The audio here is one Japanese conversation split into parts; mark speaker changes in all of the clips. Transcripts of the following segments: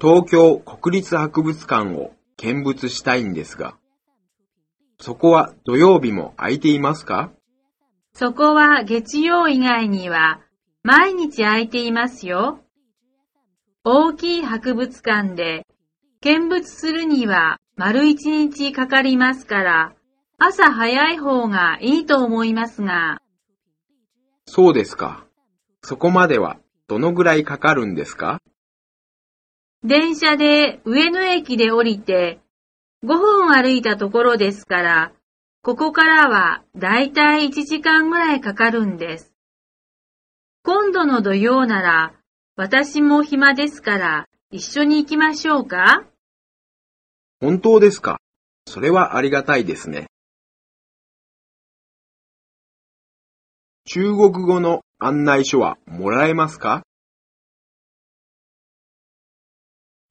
Speaker 1: 東京国立博物館を見物したいんですが、そこは土曜日も空いていますか？
Speaker 2: そこは月曜以外には毎日空いていますよ。大きい博物館で見物するには丸一日かかりますから、朝早い方がいいと思いますが。
Speaker 1: そうですか。そこまではどのぐらいかかるんですか？
Speaker 2: 電車で上野駅で降りて5分歩いたところですから、ここからはだいたい1時間ぐらいかかるんです。今度の土曜なら私も暇ですから一緒に行きましょうか？
Speaker 1: 本当ですか？それはありがたいですね。中国語の案内書はもらえますか？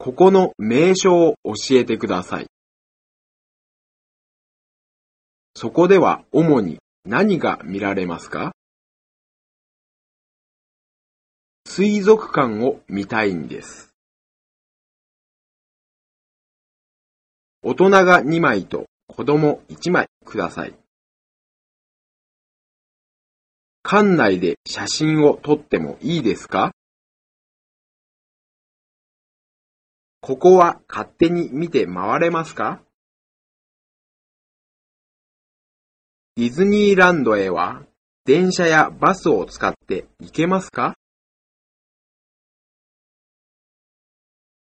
Speaker 1: ここの名所を教えてください。そこでは主に何が見られますか？水族館を見たいんです。大人が2枚と子供1枚ください。館内で写真を撮ってもいいですか？ここは勝手に見て回れますか？ディズニーランドへは電車やバスを使って行けますか？